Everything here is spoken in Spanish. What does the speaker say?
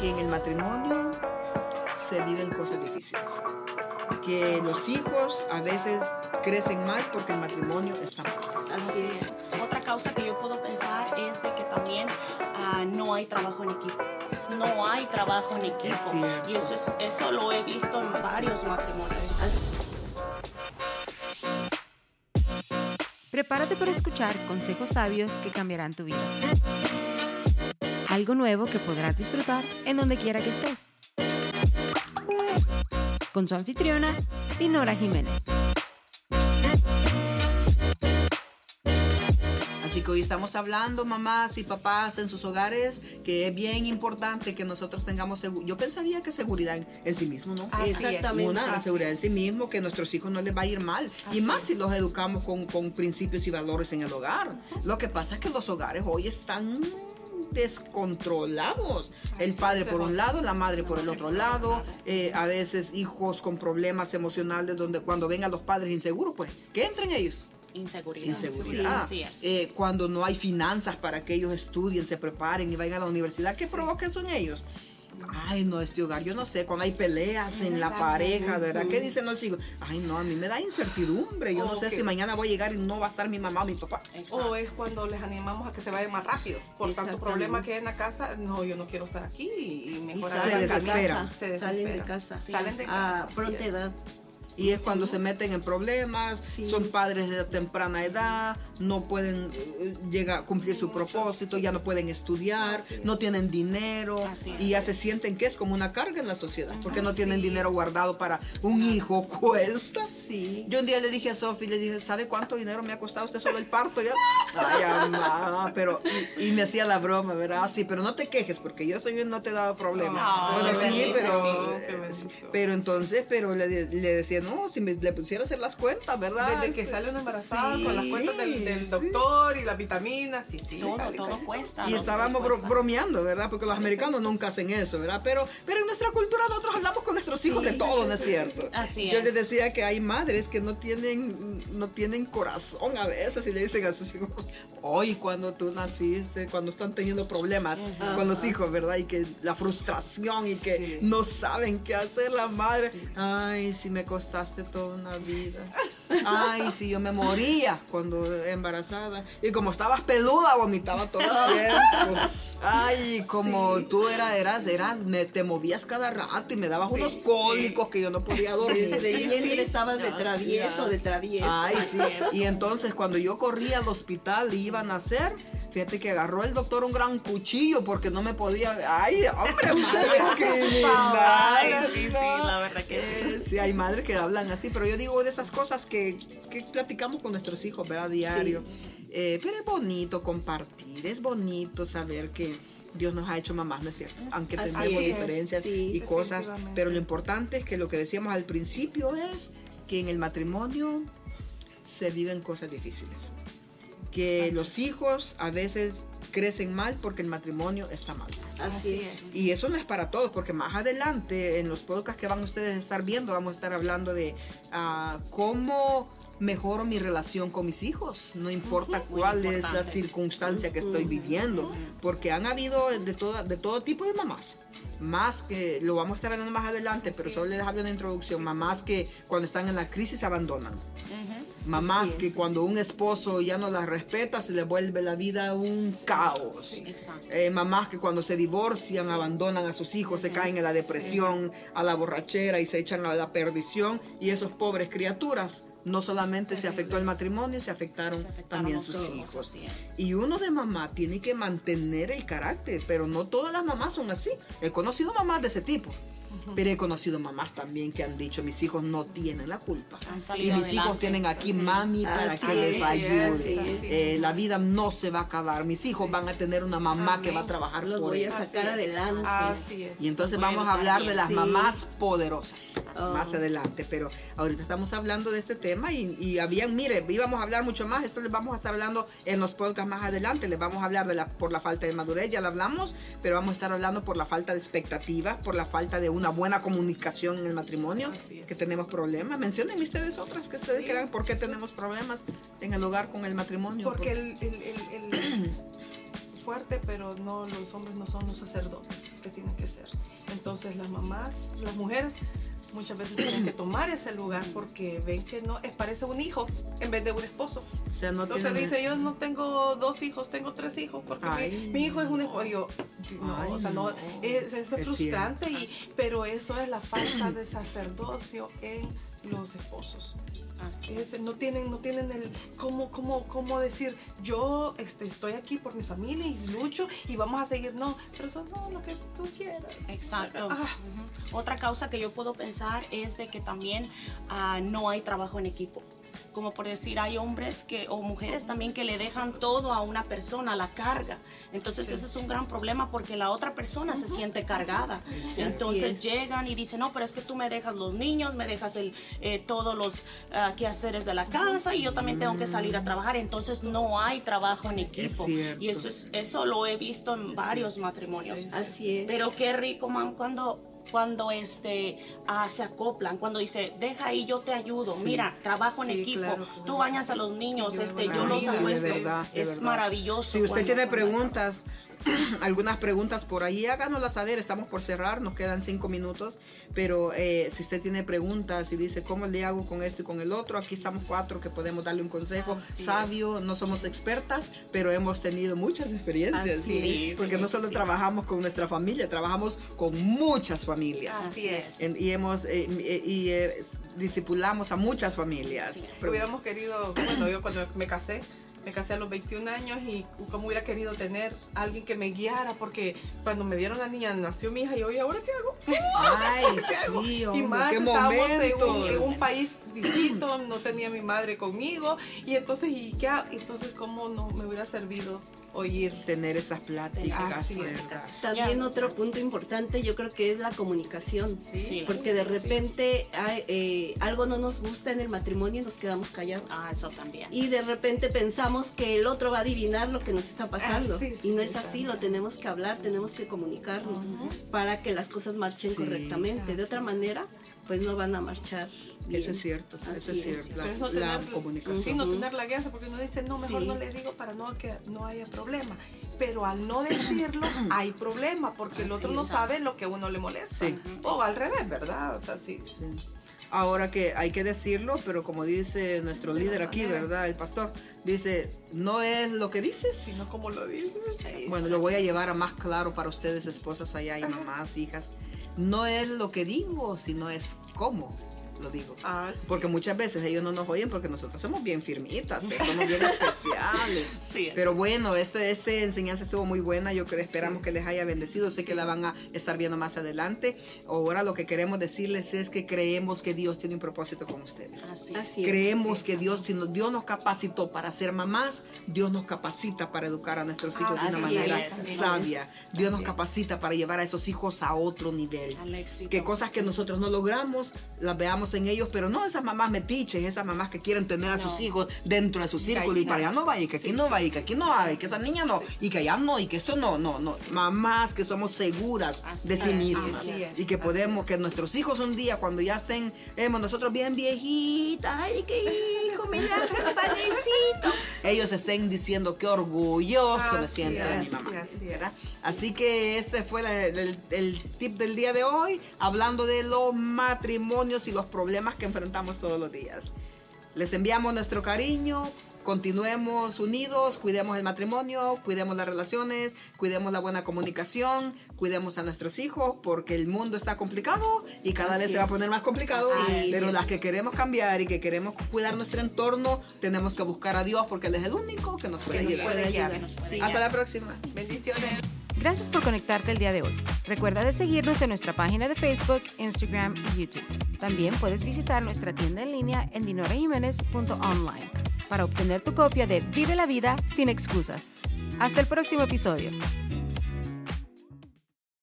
que en el matrimonio se viven cosas difíciles. Que los hijos a veces crecen mal porque el matrimonio está mal. Así es. Otra causa que yo puedo pensar es de que también ah, no hay trabajo en equipo. No hay trabajo en equipo. Es. Y eso, es, eso lo he visto en varios matrimonios. Prepárate para escuchar consejos sabios que cambiarán tu vida. Algo nuevo que podrás disfrutar en donde quiera que estés. Con su anfitriona, Dinora Jiménez. Así que hoy estamos hablando, mamás y papás en sus hogares, que es bien importante que nosotros tengamos seguridad. Yo pensaría que seguridad en, sí mismo, ¿no? Así. Exactamente. Una, la Así seguridad en sí mismo, que a nuestros hijos no les va a ir mal. y más si los educamos con, con principios y valores en el hogar. Lo que pasa es que los hogares hoy están descontrolados. El padre por un lado, la madre por el otro lado, eh, a veces hijos con problemas emocionales donde cuando vengan los padres inseguros, pues que entren ellos. Inseguridad. Inseguridad. Sí, así es. Eh, cuando no hay finanzas para que ellos estudien, se preparen y vayan a la universidad, ¿qué provoca eso en ellos? Ay, no, este hogar, yo no sé, cuando hay peleas en la pareja, ¿verdad? ¿Qué dicen los hijos? Ay, no, a mí me da incertidumbre. Yo no sé si mañana voy a llegar y no va a estar mi mamá o mi papá. O es cuando les animamos a que se vayan más rápido. Por tanto problema que hay en la casa, no, yo no quiero estar aquí y y mejor Se hagan desesperan. casa. Se Salen de desesperan. casa. Salen de a casa. así pronta es. Y es cuando se meten en problemas, Sí. son padres de temprana edad, no pueden eh, llegar a cumplir su propósito, ya no pueden estudiar, es. no tienen dinero Así y ya se sienten que es como una carga en la sociedad, porque no tienen Sí. dinero guardado para un hijo, cuesta. Sí. Yo un día le dije a Sofi, le dije, ¿sabe cuánto dinero me ha costado usted solo el parto? Ya, ay, mamá, pero, y, y me hacía la broma, ¿verdad? "Ah, Sí, pero no te quejes, porque yo soy yo no te he dado problema. Bueno, sí, pero, bendición. pero entonces, pero le, le decía, no, si me, le pusiera a hacer las cuentas, ¿verdad? Desde que sale una embarazada Sí, con las cuentas del, del sí. doctor y las vitaminas, sí, sí. Todo, sale todo cuesta. Y estábamos bro- bromeando, ¿verdad? Porque los americanos nunca hacen eso, ¿verdad? Pero, pero en nuestra cultura nosotros hablamos con nuestros hijos de todo, ¿no es cierto? Así Yo es. les decía que hay madres que no tienen, no tienen corazón a veces y le dicen a sus hijos, hoy cuando tú naciste, cuando están teniendo problemas con los hijos, ¿verdad? Y que la frustración y que no saben qué hacer la madre. Ay, si me costaste toda una vida. Ay, si yo me moría cuando embarazada. Y como estabas peluda, vomitaba todo el tiempo. Ay, como tú eras, eras, eras, me, te movías cada rato y me dabas unos cólicos que yo no podía dormir. Desde vientre estabas de travieso, de travieso. Ay, sí. Y entonces cuando yo corría al hospital y iban a hacer, fíjate que agarró el doctor un gran cuchillo porque no me podía. Ay, hombre, madre criminal. Ay, sí, sí, la verdad que sí. Sí, hay madres que hablan así, pero yo digo de esas cosas que, que platicamos con nuestros hijos, ¿verdad? Diario. Eh, pero es bonito compartir, es bonito saber que Dios nos ha hecho mamás, ¿no es cierto? Aunque Así tengamos es, diferencias sí. y cosas, pero lo importante es que lo que decíamos al principio es que en el matrimonio se viven cosas difíciles. Que los hijos a veces crecen mal porque el matrimonio está mal. Así es. Y eso no es para todos, porque más adelante en los podcasts que van ustedes a estar viendo, vamos a estar hablando de ah, cómo mejoro mi relación con mis hijos, no importa muy cuál es la circunstancia que estoy viviendo, porque han habido de, toda, de todo tipo de mamás. Más que, lo vamos a estar hablando más adelante, pero solo les hablo una introducción, mamás que cuando están en la crisis se abandonan. Mamás que cuando un esposo ya no las respeta, se les vuelve la vida un caos. Exacto. Eh, mamás que cuando se divorcian abandonan a sus hijos, se caen en la depresión, a la borrachera y se echan a la perdición. Y esos pobres criaturas, no solamente se afectó el matrimonio, se afectaron, Se afectaron también sus hijos. Y uno de mamá tiene que mantener el carácter, pero no todas las mamás son así. He conocido mamás de ese tipo. Pero he conocido mamás también que han dicho, mis hijos no tienen la culpa. Han Y mis hijos adelante. tienen aquí mami para Así que les es, ayude. Eh, la vida no se va a acabar. Mis hijos van a tener una mamá que Amén. va a trabajar Los por voy a ellos. sacar Así es. adelante. Así es. Y entonces Bueno, vamos a hablar de las sí. mamás poderosas Oh. más adelante. Pero ahorita estamos hablando de este tema y, y habían, mire, íbamos a hablar mucho más. Esto les vamos a estar hablando en los podcasts más adelante. Les vamos a hablar de la, por la falta de madurez, ya lo hablamos, pero vamos a estar hablando por la falta de expectativas, por la falta de una buena comunicación en el matrimonio, es. que tenemos problemas. Mencionen ustedes otras que ustedes crean por qué tenemos problemas en el hogar con el matrimonio. Porque el, el- el- el fuerte, pero no los hombres no son los sacerdotes que tienen que ser. Entonces las mamás, las mujeres muchas veces tienen que tomar ese lugar porque ven que no es parece un hijo en vez de un esposo. O sea, no Entonces tienen- dice, yo no tengo dos hijos, tengo tres hijos, porque mi- Ay, mi, hijo es un esposo. Yo, no, Ay, o sea, no, no. es, es Es frustrante, y, pero eso es la falta de sacerdocio en los esposos. Así Es- no tienen, no tienen el cómo, cómo, cómo decir, yo este, estoy aquí por mi familia y lucho y vamos a seguir. No, pero eso no, lo que tú quieras. Exacto. Ah. Ujú. Otra causa que yo puedo pensar es de que también ah, no hay trabajo en equipo. Como por decir, hay hombres que o mujeres también que le dejan todo a una persona, la carga. Entonces ese es un gran problema porque la otra persona se siente cargada. Entonces es. llegan y dicen, no, pero es que tú me dejas los niños, me dejas el, eh, todos los ah, quehaceres de la casa y yo también tengo que salir a trabajar. Entonces no hay trabajo en equipo. Y eso, es, eso lo he visto en varios matrimonios. Así es. Pero qué rico, mam, cuando cuando este ah, se acoplan, cuando dice, deja ahí, yo te ayudo, Sí. mira, trabajo en Sí, equipo, claro, tú bañas a los niños, Yo este, yo los de apuesto, verdad, de es verdad. maravilloso. Si usted tiene preguntas, algunas preguntas por ahí, háganoslas saber. Estamos por cerrar, nos quedan cinco minutos. Pero eh, si usted tiene preguntas y dice, ¿cómo le hago con esto y con el otro? Aquí estamos cuatro que podemos darle un consejo Así sabio. No somos expertas, pero hemos tenido muchas experiencias. Así es. Porque Sí, no solo sí. trabajamos con nuestra familia, trabajamos con muchas familias. Así es. En- y hemos eh, eh, y eh, discipulamos a muchas familias. Si hubiéramos querido, bueno, yo cuando me casé, me casé a los 21 años y como hubiera querido tener alguien que me guiara, porque cuando me dieron la niña, nació mi hija y yo, ¿y ahora qué hago? Ay, sí, y hombre, más qué estábamos en un, en un país distinto, no tenía mi madre conmigo, y entonces, ¿y qué? Entonces, ¿cómo no me hubiera servido oír? tener estas pláticas, Así. También otro punto importante yo creo que es la comunicación. Sí. Sí. Porque de repente hay, eh, algo no nos gusta en el matrimonio y nos quedamos callados. Ah, eso también. Y de repente pensamos que el otro va a adivinar lo que nos está pasando. Ah, sí, y no sí, es así, también. lo tenemos que hablar, tenemos que comunicarnos para que las cosas marchen Sí. correctamente. De otra manera, pues no van a marchar bien. Eso es cierto, eso Así es es. cierto. Es La, no la tener- comunicación. Sí, no tener la guianza, porque uno dice, no, mejor Sí. no le digo para no que no haya problema. Pero al no decirlo, hay problema, porque el otro no sabe lo que a uno le molesta. Sí. O al revés, ¿verdad? O sea, sí. Sí. Ahora que hay que decirlo, pero como dice nuestro líder aquí, ¿verdad? El pastor, dice, no es lo que dices. Sino como lo dices. Bueno, lo voy a llevar a más claro para ustedes, esposas allá y mamás, hijas. No es lo que digo, sino es cómo lo digo. Ah, sí. Porque muchas veces ellos no nos oyen porque nosotros somos bien firmitas, ¿eh? somos bien especiales. Sí, es. Pero bueno, este, este enseñanza estuvo muy buena. Yo creo, esperamos que les haya bendecido. Sé que la van a estar viendo más adelante. Ahora lo que queremos decirles es que creemos que Dios tiene un propósito con ustedes. Así es. Así es. Creemos que Dios, si nos- Dios nos capacitó para ser mamás, Dios nos capacita para educar a nuestros hijos de una manera es. sabia. Dios nos capacita para llevar a esos hijos a otro nivel. Al éxito. Que cosas que nosotros no logramos, las veamos en ellos, pero no esas mamás metiches, esas mamás que quieren tener a sus hijos dentro de su círculo y para allá no. vaya, y que aquí no vaya, y que aquí no hay, que esa niña no, y que allá no, y que esto no, no, no. Mamás que somos seguras Así de sí mismas es, y que podemos, que nuestros hijos un día, cuando ya estén, hemos nosotros bien viejitas, ay, qué el panecito, ellos estén diciendo qué orgulloso me siento de mi es, mamá. así es. que este fue la- el, el tip del día de hoy, hablando de los matrimonios y los problemas que enfrentamos todos los días. Les enviamos nuestro cariño, continuemos unidos, cuidemos el matrimonio, cuidemos las relaciones, cuidemos la buena comunicación, cuidemos a nuestros hijos, porque el mundo está complicado y cada Así vez se va a poner más complicado. Así pero es. las que queremos cambiar y que queremos cuidar nuestro entorno, tenemos que buscar a Dios porque Él es el único que nos puede Que nos ayudar. puede ayudar. Que nos puede Sí. Hasta la próxima. Bendiciones. Gracias por conectarte el día de hoy. Recuerda de seguirnos en nuestra página de Facebook, Instagram y YouTube. También puedes visitar nuestra tienda en línea en dinorajiménez.online para obtener tu copia de Vive la vida sin excusas. Hasta el próximo episodio.